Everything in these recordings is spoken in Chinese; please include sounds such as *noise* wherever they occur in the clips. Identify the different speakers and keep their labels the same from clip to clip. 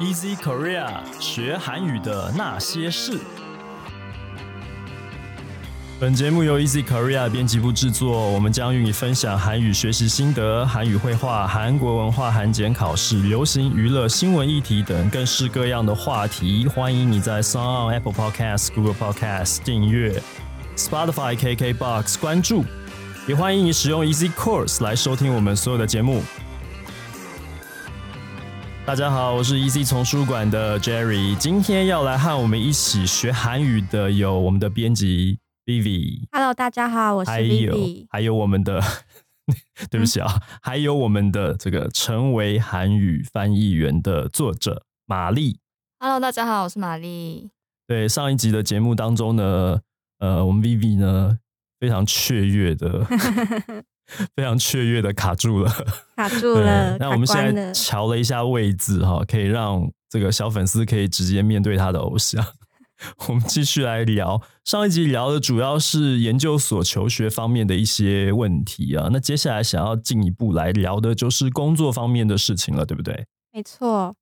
Speaker 1: Easy Korea 学韩语的那些事。本节目由 Easy Korea 编辑部制作，我们将与你分享韩语学习心得、韩语绘画、韩国文化、韩检考试、流行娱乐、新闻议题等各式各样的话题。欢迎你在 s o n Apple Podcast、Google Podcast 订阅，Spotify、KKBox 关注，也欢迎你使用 Easy Course 来收听我们所有的节目。大家好，我是 EC 丛书馆的 Jerry，今天要来和我们一起学韩语的有我们的编辑 Vivi。
Speaker 2: Hello，大家好，我是 Vivi。
Speaker 1: 还有我们的，*laughs* 对不起啊，还有我们的这个成为韩语翻译员的作者玛丽。
Speaker 3: Hello，大家好，我是玛丽。
Speaker 1: 对上一集的节目当中呢，呃，我们 Vivi 呢非常雀跃的，*laughs* *laughs* 非常雀跃的卡住了。*laughs*
Speaker 2: 卡住了，
Speaker 1: 那我们现在
Speaker 2: 卡关了
Speaker 1: 调了一下位置哈，可以让这个小粉丝可以直接面对他的偶像。*laughs* 我们继续来聊，上一集聊的主要是研究所求学方面的一些问题啊。那接下来想要进一步来聊的就是工作方面的事情了，对不对？
Speaker 2: 没错，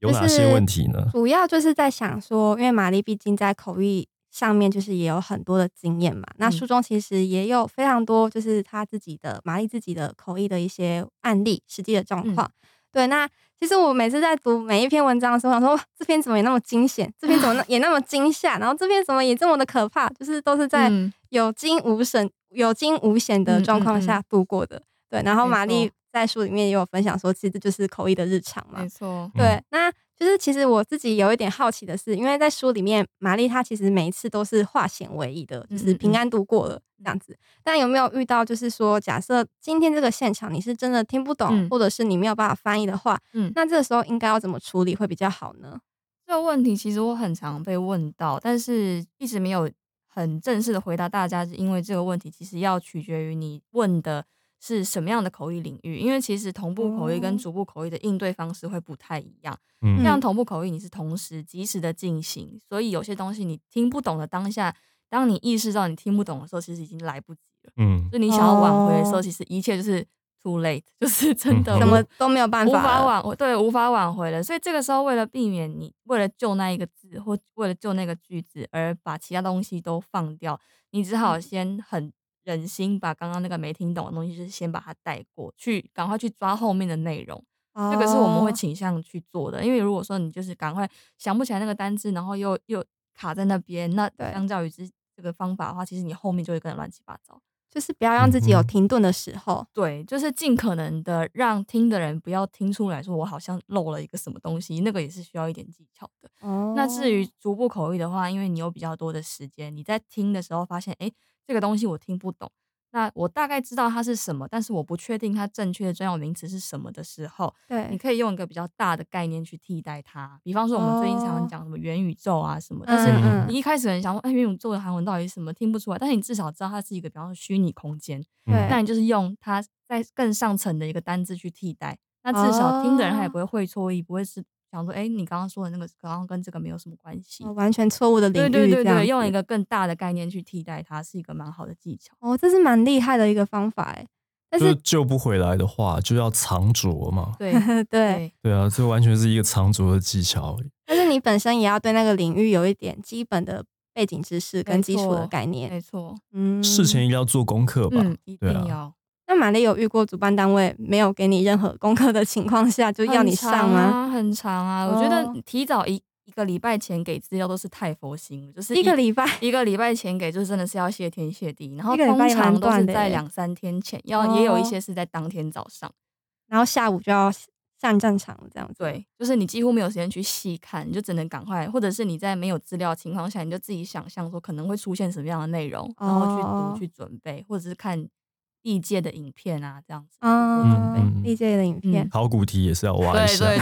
Speaker 1: 有哪些问题呢？
Speaker 2: 主要就是在想说，因为玛丽毕竟在口译上面就是也有很多的经验嘛，那
Speaker 3: 嗯。
Speaker 2: 书中其实也有非常多就是他自己的玛丽自己的口译的一些案例、实际的状
Speaker 3: 嗯。
Speaker 2: 况。对，那其实我每次在读每一篇文章的时候，想说这篇怎么也那么惊险，这篇怎么那 *laughs* 也那么惊吓，然后这篇怎么也这么的可怕，就是都是在
Speaker 3: 嗯。
Speaker 2: 有惊无险、有惊无险的状况下度过的。对，然后玛丽在书里面也有分享说，其实这就是口译的日常嘛
Speaker 3: 没。错，
Speaker 2: 对，那就是其实我自己有一点好奇的是，因为在书里面，玛丽她其实每一次都是化险为夷的，就是平安度过了这样子。但有没有遇到，就是说，假设今天这个现场你是真的听不懂，
Speaker 3: 嗯
Speaker 2: 或者是你没有办法翻译的话，
Speaker 3: 嗯
Speaker 2: 那这个时候应该要怎么处理会比较好呢？
Speaker 3: 这个问题其实我很常被问到，但是一直没有很正式的回答大家，是因为这个问题其实要取决于你问的是什么样的口译领域，因为其实同步口译跟
Speaker 2: 哦
Speaker 3: 逐步口译的应对方式会不太一样。
Speaker 1: 嗯
Speaker 3: 像同步口译，你是同时及时的进行，所以有些东西你听不懂的当下，当你意识到你听不懂的时候，其实已经来不及了。
Speaker 1: 嗯
Speaker 3: 就你想要挽回的时候，
Speaker 2: 哦
Speaker 3: 其实一切就是 too late，就是真的
Speaker 1: 嗯
Speaker 2: 什么都没有办法无
Speaker 3: 法挽回，对，无法挽回了。所以这个时候，为了避免你为了救那一个字或为了救那个句子而把其他东西都放掉，你只好
Speaker 2: 嗯
Speaker 3: 先很忍心把刚刚那个没听懂的东西，就是先把它带过去，赶快去抓后面的内容。这个是我们会
Speaker 2: 哦
Speaker 3: 倾向去做的，因为如果说你就是赶快想不起来那个单字，然后又又卡在那边，那相较于之这个方法的话，其实你后面就会跟乱七八糟。
Speaker 2: 就是不要让自己有停顿的时候。
Speaker 3: 对，就是尽可能的让听的人不要听出来说我好像漏了一个什么东西，那个也是需要一点技巧的。
Speaker 2: 哦
Speaker 3: 那至于逐步口译的话，因为你有比较多的时间，你在听的时候发现，哎，这个东西我听不懂，那我大概知道它是什么，但是我不确定它正确的专有名词是什么的时候，
Speaker 2: 对。
Speaker 3: 你，可以用一个比较大的概念去替代它。比方说，我们最近常常
Speaker 2: 哦。
Speaker 3: 讲什么元宇宙啊什么，但是
Speaker 1: 嗯
Speaker 3: 你一开始很想说，哎，元宇宙的韩文到底是什么，听不出来，但是你至少知道它是一个比方说虚拟空间。
Speaker 1: 嗯
Speaker 2: 对。
Speaker 3: 那你。就是用它在更上层的一个单字去替代，那至少听的人他也
Speaker 2: 哦。
Speaker 3: 不会会错意，不会是想说，哎、你刚刚说的那个刚刚跟这个没有什么关系。
Speaker 2: 哦完全错误的领域，
Speaker 3: 对对对，
Speaker 2: 对
Speaker 3: 用一个更大的概念去替代它，是一个蛮好的技巧。
Speaker 2: 哦，这是蛮厉害的一个方法哎。但
Speaker 1: 是是救不回来的话，就要藏拙嘛。*laughs*
Speaker 3: 对
Speaker 2: 对，
Speaker 3: 对
Speaker 1: 对啊，这完全是一个藏拙的技巧而已。
Speaker 2: 但是你本身也要对那个领域有一点基本的背景知识跟基础的概念。
Speaker 3: 没错，
Speaker 2: 嗯，
Speaker 1: 事前一定要做功课吧。
Speaker 3: 嗯，一
Speaker 1: 对啊
Speaker 3: 定要。
Speaker 2: 那玛丽有遇过主办单位没有给你任何功课的情况下就要你上吗？
Speaker 3: 很长啊，很长啊。我觉得
Speaker 2: 哦
Speaker 3: 提早一一个礼拜前给资料都是太佛心了，就是
Speaker 2: 一个礼拜
Speaker 3: 一个礼拜前给，就真的是要谢天谢地。然后通常都是在两三天前，要也有一
Speaker 2: 哦
Speaker 3: 些是在当天早上。
Speaker 2: 然后下午就要上战场了，这样子。
Speaker 3: 对，就是你几乎没有时间去细看，你就只能赶快，或者是你在没有资料的情况下，你就自己想象说可能会出现什么样的内容，然后去
Speaker 2: 哦
Speaker 3: 读、去准备，或者是看历届的影片啊，这样子。
Speaker 1: 嗯
Speaker 2: 历届的影片
Speaker 3: 嗯，
Speaker 1: 考古题也是要挖一下。
Speaker 3: 对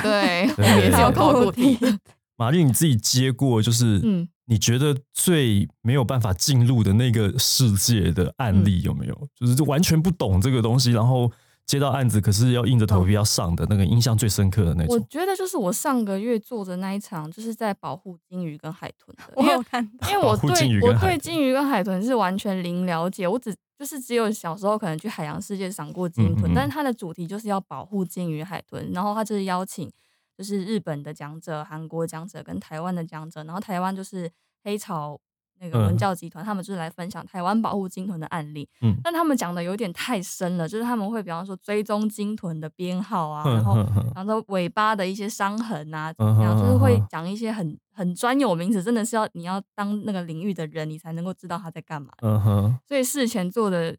Speaker 1: 对 *laughs* *laughs*
Speaker 3: 也是有考古题的。*laughs*
Speaker 1: 玛丽，你自己接过就是，
Speaker 3: 嗯
Speaker 1: 你觉得最没有办法进入的那个世界的案例有没有？就是就完全不懂这个东西，然后接到案子，可是要硬着头皮要上的那个印象最深刻的那种
Speaker 3: 我
Speaker 1: 种。
Speaker 3: 觉得就是我上个月做的那一场，就是在保护金鱼跟海豚的，
Speaker 2: 我
Speaker 3: 因为
Speaker 2: 有看到。
Speaker 3: 因为我对我
Speaker 1: 鱼跟海豚
Speaker 3: 对金鱼跟海豚是完全零了解，我只就是只有小时候可能去海洋世界赏过鲸豚，
Speaker 1: 嗯嗯嗯。
Speaker 3: 但是它的主题就是要保护鲸鱼、海豚，然后它就是邀请就是日本的讲者、韩国讲者跟台湾的讲者，然后台湾就是黑潮那个文
Speaker 1: 嗯
Speaker 3: 教集团，他们就是来分享台湾保护鲸豚的案例。
Speaker 1: 嗯
Speaker 3: 但他们讲的有点太深了，就是他们会比方说追踪鲸豚的编号啊，
Speaker 1: 哼
Speaker 3: 然后然后尾巴的一些伤痕啊，怎么样，就是会讲一些很很专有名词，真的是要你要当那个领域的人，你才能够知道他在干嘛。
Speaker 1: 嗯哼，
Speaker 3: 所以事前做的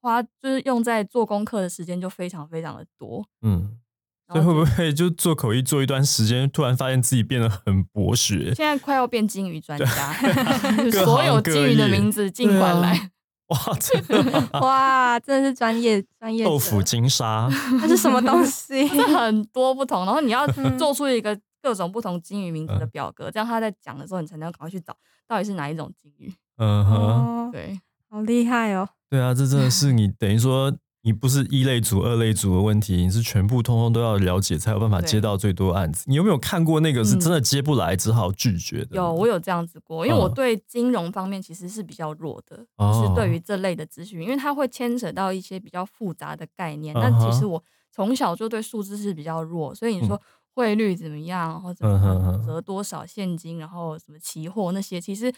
Speaker 3: 花，就是用在做功课的时间就非常非常的多。
Speaker 1: 嗯，所以会不会就做口译做一段时间，突然发现自己变得很博学？
Speaker 3: 现在快要变金鱼专家，*laughs*
Speaker 1: 各
Speaker 3: 所有金鱼的名字尽管来。
Speaker 1: 哇，真的 *laughs*
Speaker 2: 哇，真的是专业专业
Speaker 1: 豆腐金沙，
Speaker 2: 它是什么东西？*laughs*
Speaker 3: 很多不同，然后你要
Speaker 2: 嗯
Speaker 3: 做出一个各种不同金鱼名字的
Speaker 1: 嗯
Speaker 3: 表格，这样他在讲的时候，你才能赶快去找到底是哪一种金鱼。
Speaker 1: 嗯哼，
Speaker 2: 哦，
Speaker 3: 对，
Speaker 2: 好厉害哦！
Speaker 1: 对啊，这真的是你等于说。你不是一类组、二类组的问题，你是全部通通都要了解，才有办法接到最多案子。你有没有看过那个是
Speaker 3: 嗯
Speaker 1: 真的接不来，只好拒绝的？
Speaker 3: 有我有这样子过，因为我
Speaker 1: 嗯
Speaker 3: 对金融方面其实是比较弱的，
Speaker 1: 哦
Speaker 3: 就是对于这类的资讯，因为它会牵扯到一些比较复杂的概念。那
Speaker 1: 嗯
Speaker 3: 其实我从小就对数字是比较弱，所以你说汇率怎么样，或者折多少现金，然后什么期货那些，其实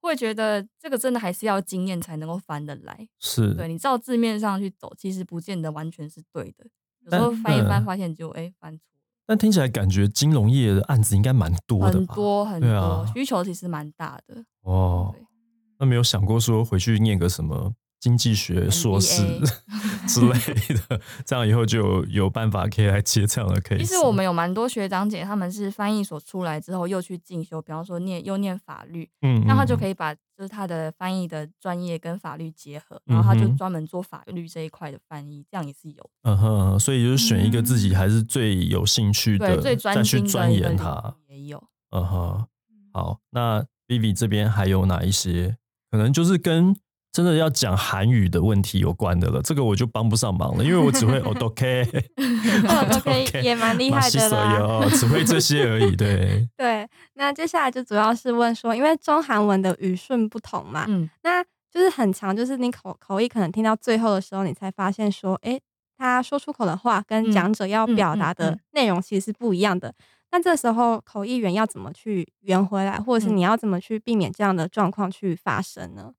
Speaker 3: 会觉得这个真的还是要经验才能够翻得来。
Speaker 1: 是，
Speaker 3: 对你照字面上去走，其实不见得完全是对的。有时候翻一翻，
Speaker 1: 嗯
Speaker 3: 发现就哎、翻错
Speaker 1: 但听起来感觉金融业的案子应该蛮多的
Speaker 3: 很？多很多、
Speaker 1: 啊
Speaker 3: 需求，其实蛮大的。
Speaker 1: 哦
Speaker 3: 对，
Speaker 1: 那没有想过说回去念个什么经济学硕士之类的，这样以后就有有办法可以来接这样的 case。
Speaker 3: 其实我们有蛮多学长姐，他们是翻译所出来之后又去进修，比方说念又念法律，
Speaker 1: 嗯，
Speaker 3: 那他就可以把就是他的翻译的专业跟法律结合，然后他就专门做法律这一块的翻译，这样也是有
Speaker 1: 嗯哼，所以就是选一个自己还是最有兴趣的，
Speaker 3: 对最专
Speaker 1: 再去
Speaker 3: 精
Speaker 1: 钻研它。
Speaker 3: 也有。
Speaker 1: 嗯哼，好，那 Vivi 这边还有哪一些可能就是跟真的要讲韩语的问题有关的了？这个我就帮不上忙了，因为我只会 o d o k
Speaker 2: 哦 *laughs* OK，也蛮厉害的啦。
Speaker 1: 有，只会这些而已。对，*laughs*
Speaker 2: 对，那接下来就主要是问说，因为中韩文的语顺不同嘛，
Speaker 3: 嗯，
Speaker 2: 那就是很长，就是你口口译可能听到最后的时候，你才发现说，诶，他说出口的话跟
Speaker 3: 嗯
Speaker 2: 讲者要表达的
Speaker 3: 嗯
Speaker 2: 内容其实是不一样的。那这时候口译员要怎么去圆回来，或者是
Speaker 3: 嗯
Speaker 2: 你要怎么去避免这样的状况去发生呢？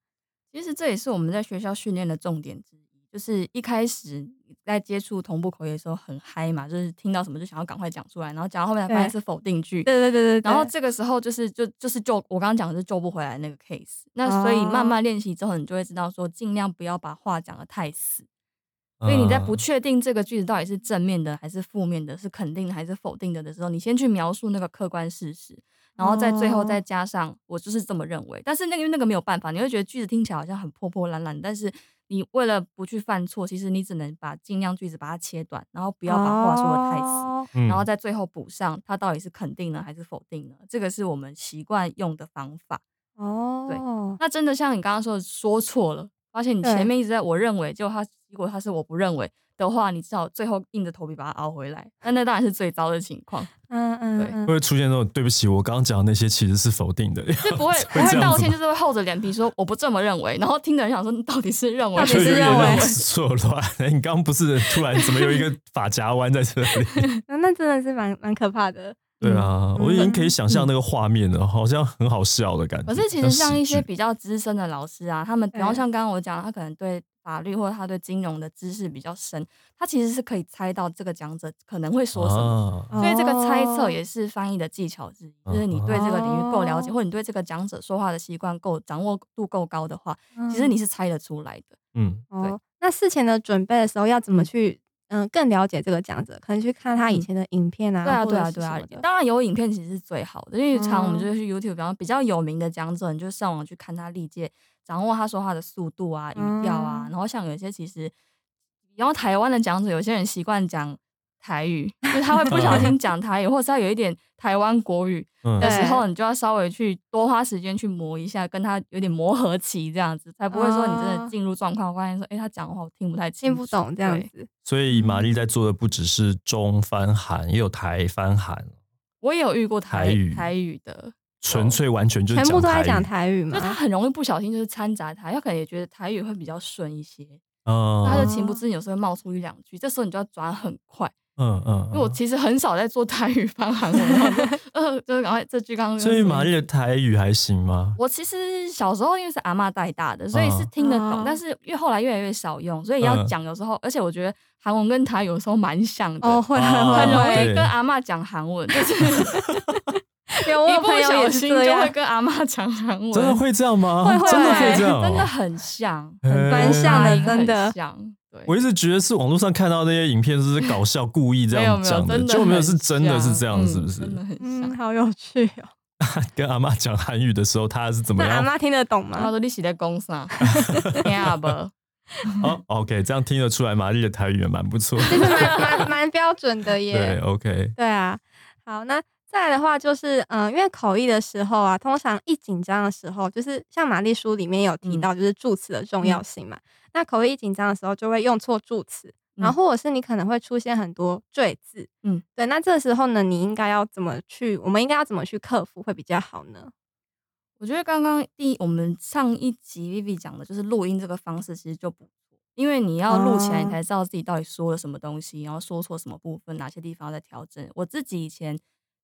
Speaker 3: 其实这也是我们在学校训练的重点之一，就是一开始在接触同步口译的时候很嗨嘛，就是听到什么就想要赶快讲出来，然后讲到后面才发现是否定句，
Speaker 2: 对对对对对。
Speaker 3: 然后这个时候就是就就是救我刚刚讲的是救不回来那个 case，那所以慢
Speaker 2: 哦
Speaker 3: 慢练习之后，你就会知道说尽量不要把话讲的太死。所以你在不
Speaker 1: 嗯
Speaker 3: 确定这个句子到底是正面的还是负面的，是肯定的还是否定的的时候，你先去描述那个客观事实，然后在最后再
Speaker 2: 哦
Speaker 3: 加上我就是这么认为。但是那个因为那个没有办法，你会觉得句子听起来好像很破破烂烂，但是你为了不去犯错，其实你只能把尽量句子把它切短，然后不要把话说的太死。然后在最后补上它到底是肯定呢还是否定呢？这个是我们习惯用的方法。
Speaker 2: 哦，对
Speaker 3: 那真的像你刚刚说的，说错了，发现你前面一直在我认为，结果他结果他是我不认为的话，你至少最后硬着头皮把它熬回来。那那当然是最糟的情况，
Speaker 2: 嗯嗯
Speaker 3: 对。
Speaker 2: 嗯
Speaker 1: 会出现那种对不起，我刚刚讲的那些其实是否定的，
Speaker 3: 就不会 *laughs* 不
Speaker 1: 会
Speaker 3: 道歉，就是会厚着脸皮说我不这么认为，然后听的人想说你到底是认为
Speaker 2: 到底
Speaker 1: 是
Speaker 2: 认为？
Speaker 1: 错乱。*laughs* 你刚刚不是突然怎么有一个发夹弯在这里？*laughs*
Speaker 2: 那那真的是蛮蛮可怕的。
Speaker 1: 对啊，我已经可以想象
Speaker 3: 嗯
Speaker 1: 那个画面了，好像很好笑的感觉。
Speaker 3: 可是其实像一些比较资深的老师啊，他们然
Speaker 2: 后
Speaker 3: 像刚刚我讲，他可能对法律或者他对金融的知识比较深，他其实是可以猜到这个讲者可能会说什么。
Speaker 1: 啊
Speaker 3: 所以这个猜测
Speaker 2: 哦
Speaker 3: 也是翻译的技巧之一，就是你对这个领域够了解，
Speaker 2: 哦
Speaker 3: 或者你对这个讲者说话的习惯够掌握度够高的话，其实
Speaker 2: 嗯
Speaker 3: 你是猜得出来的。
Speaker 1: 嗯
Speaker 2: 哦，那事前的准备的时候要怎么去嗯更了解这个讲者？可能去看他以前的影片啊，
Speaker 3: 对啊，对啊，对啊当然有影片其实是最好的，因为常我们
Speaker 2: 哦
Speaker 3: 就是去 YouTube，比方比较有名的讲者，你就上网去看他历届，掌握他说话的速度啊、语调啊。
Speaker 2: 嗯。
Speaker 3: 然后像有些其实，然后台湾的讲者，有些人习惯讲台语，就是他会不小心讲台语，或者是他有一点台湾国语 *laughs*
Speaker 1: 嗯。
Speaker 3: 的时候，
Speaker 2: 对。
Speaker 3: 你就要稍微去多花时间去磨一下，跟他有点磨合期，这样子才不会说你真的
Speaker 2: 哦。
Speaker 3: 进入状况，发现说，哎、他讲的话我听不太清楚，
Speaker 2: 听不懂这样子。
Speaker 1: 所以玛丽在做的不只是中翻韩，也有台翻韩，
Speaker 3: 我也有遇过台
Speaker 1: 台语。
Speaker 3: 台语的，
Speaker 1: 纯粹完全就是
Speaker 2: 全部都在
Speaker 1: 台语。
Speaker 2: 讲台语
Speaker 3: 就他？很容易不小心就是掺杂台，他可能也觉得台语会比较顺一些，
Speaker 1: 嗯。
Speaker 3: 他就情不自禁有时候会冒出一两句，这时候你就要转很快，
Speaker 1: 嗯嗯，
Speaker 3: 因为我其实很少在做台语翻韩文，呃，就是赶快这句刚刚。
Speaker 1: 所以玛丽的台语还行吗？
Speaker 3: 我其实小时候因为是阿嬷带大的，所以是
Speaker 1: 嗯。
Speaker 3: 听得懂，
Speaker 2: 哦。
Speaker 3: 但是越后来越来越少用，所以要
Speaker 1: 嗯。
Speaker 3: 讲有时候，而且我觉得韩文跟台语有时候蛮像的，
Speaker 2: 哦，会
Speaker 3: 很容易跟阿嬷讲韩文，就是
Speaker 2: 会，*laughs* *laughs* 有我
Speaker 3: 一不
Speaker 2: 有朋友
Speaker 3: 小心就
Speaker 2: 也是这样
Speaker 3: 会，跟阿嬷讲韩文，
Speaker 1: 真的会这样吗？
Speaker 2: 会会
Speaker 1: 真的会这样哦、
Speaker 3: 真的很像，
Speaker 2: 蛮像的真的
Speaker 3: 很像，
Speaker 1: 我一直觉得是网络上看到那些影片，就是搞笑故意这样讲的，就没有是真的是
Speaker 3: 像
Speaker 1: 这样，是不
Speaker 3: 嗯
Speaker 1: 是？
Speaker 3: 真的很
Speaker 2: 嗯，
Speaker 3: 像。
Speaker 2: 好有趣哦。*laughs*
Speaker 1: 跟阿妈讲韩语的时候，他是怎么样？
Speaker 2: 那阿妈听得懂吗？
Speaker 3: 他说你是在讲啥？*laughs* 听阿不？
Speaker 1: 哦，OK，这样听得出来，玛丽的台语也蛮不错。
Speaker 2: 其实蛮蛮蛮标准的耶
Speaker 1: 对
Speaker 2: 耶。
Speaker 1: ，OK，
Speaker 2: 对啊，好，那再来的话就是，嗯、因为口译的时候啊，通常一紧张的时候，就是像玛丽书里面有提到，就是助词的重要性嘛。那口译一紧张的时候，就会用错助词，然后或者是你可能会出现很多赘字。
Speaker 3: 嗯，
Speaker 2: 对。那这个时候呢，你应该要怎么去？我们应该要怎么去克服会比较好呢？
Speaker 3: 我觉得刚刚第一我们上一集 Vivi 讲的就是录音这个方式，其实就不错，因为你要录起来，
Speaker 2: 哦
Speaker 3: 你才知道自己到底说了什么东西，然后说错什么部分，哪些地方要再调整。我自己以前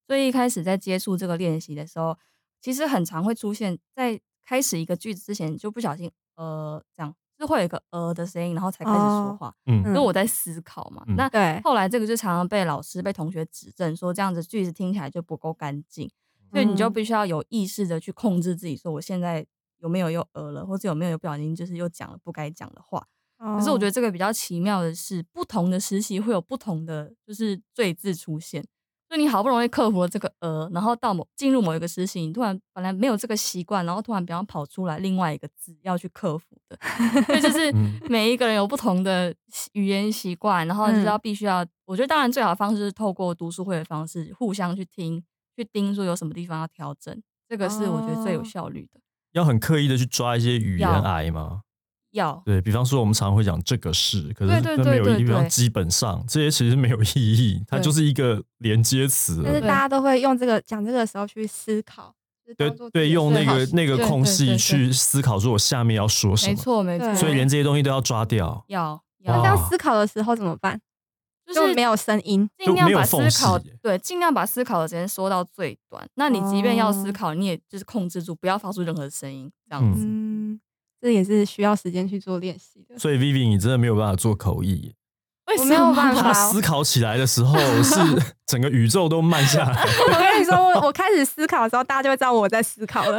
Speaker 3: 最一开始在接触这个练习的时候，其实很常会出现在开始一个句子之前就不小心呃这样，是会有一个呃的声音，然后才开始说
Speaker 2: 哦
Speaker 3: 话，
Speaker 1: 嗯
Speaker 3: 因为我在思考嘛。
Speaker 1: 嗯
Speaker 3: 那
Speaker 2: 对，
Speaker 3: 后来这个就常常被老师、被同学指正，说这样子句子听起来就不够干净，所以你就
Speaker 2: 嗯
Speaker 3: 必须要有意识的去控制自己，说我现在有没有又呃了，或者有没有又不小心就是又讲了不该讲的话。可是我觉
Speaker 2: 得
Speaker 3: 得这个比较奇妙的是，不同的实习会有不同的就是罪字出现。就你好不容易克服了这个呃，然后到某进入某一个事情，你突然本来没有这个习惯，然后突然比方跑出来另外一个字要去克服的，*laughs* 所以就 *laughs* 是
Speaker 1: 嗯。
Speaker 3: 每一个人有不同的习语言习惯，然后就是要必须要，我觉得当然最好的方式是透过读书会的方式，互相去听，去盯说有什么地方要调整，这个是我觉得最有
Speaker 2: 哦。
Speaker 3: 效率的。
Speaker 1: 要很刻意的去抓一些语言癌吗？
Speaker 3: 要
Speaker 1: 对比方说，我们常常会讲这个是，可是那没有意义。基本上这些其实没有意义，它就是一个连接词。
Speaker 2: 但是大家都会用这个讲这个的时候去思考，就是
Speaker 1: 对对，用那个那个空隙去思考，说我下面要说什么没。
Speaker 3: 错没错，
Speaker 1: 所以连这些东西都要抓掉。
Speaker 3: 要
Speaker 2: 那
Speaker 3: 要
Speaker 1: 哇
Speaker 2: 这样思考的时候怎么办？
Speaker 3: 就是
Speaker 2: 没有声音。
Speaker 3: 尽量把思考
Speaker 1: 隙
Speaker 3: 对，尽量把思考的时间缩到最短。那你即便要思
Speaker 2: 哦
Speaker 3: 考，你也就是控制住，不要发出任何声音，这样子。
Speaker 2: 嗯，这也是需要时间去做练习的。
Speaker 1: 所以 Vivi，你真的没有办法做口译。*laughs*
Speaker 3: 为
Speaker 2: 我没有办
Speaker 3: 么
Speaker 2: 法
Speaker 1: 他思考起来的时候，*laughs* 是整个宇宙都慢下来。*laughs*
Speaker 2: 我跟你说，我我开始思考的时候，大家就会知道我在思考了。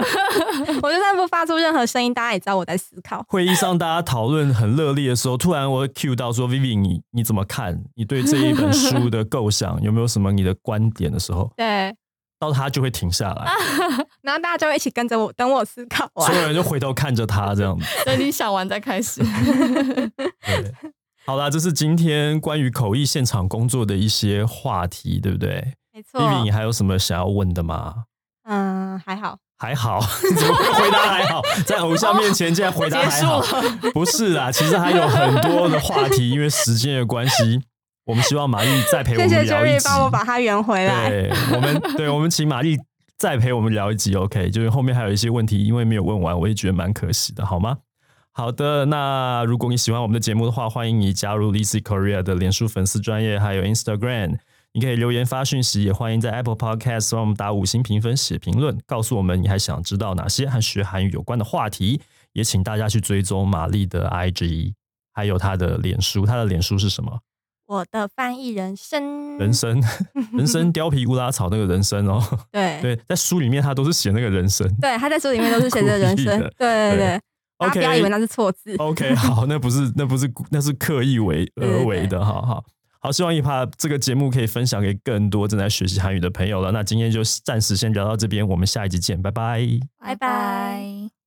Speaker 2: 我就算不发出任何声音，大家也知道我在思考。
Speaker 1: 会议上大家讨论很热烈的时候，突然我会 cue 到说：“Vivi，你你怎么看？你对这一本书的构想有没有什么你的观点的时候，
Speaker 2: 对，
Speaker 1: 到他就会停下来，*laughs*
Speaker 2: 然后大家就会一起跟着我，等我思考完
Speaker 1: 所。有人就回头看着他这样子。*laughs*
Speaker 3: 等你想完再开始。*laughs*
Speaker 1: 对，好啦，这是今天关于口译现场工作的一些话题，对不对
Speaker 2: 没错。
Speaker 1: ？Vivi，你还有什么想要问的吗？
Speaker 2: 嗯，还好。
Speaker 1: 还好，怎么回答还好？在偶像面前竟然回答还好，不是啦，其实还有很多的话题，因为时间的关系，我们希望玛丽再陪我们聊一集。
Speaker 2: 帮我把它圆回来。
Speaker 1: 对，我们对，我们请玛丽再陪我们聊一集，OK？就是后面还有一些问题，因为没有问完，我也觉得蛮可惜的，好吗？好的，那如果你喜欢我们的节目的话，欢迎你加入 Lizzy Korea 的脸书粉丝专业，还有 Instagram。你可以留言发讯息，也欢迎在 Apple Podcast 帮我们打五星评分、写评论，告诉我们你还想知道哪些和学韩语有关的话题。也请大家去追踪玛丽的 IG，还有她的脸书。她的脸书是什么？
Speaker 2: 我的翻译人生，
Speaker 1: 人生，*laughs* 人生貂皮乌拉草那个人生哦。
Speaker 2: 对。*laughs*
Speaker 1: 对，在书里面他都是写那个人生。
Speaker 2: 对，他在书里面都是写着人生。*laughs*
Speaker 1: 的，
Speaker 2: 对对对，大家
Speaker 1: OK，
Speaker 2: 不要以为那是错字。
Speaker 1: OK，好，那不是那不是那是刻意为而为的，好好。好，希望一趴这个节目可以分享给更多正在学习韩语的朋友了。那今天就暂时先聊到这边，我们下一集见，拜拜。
Speaker 2: 拜拜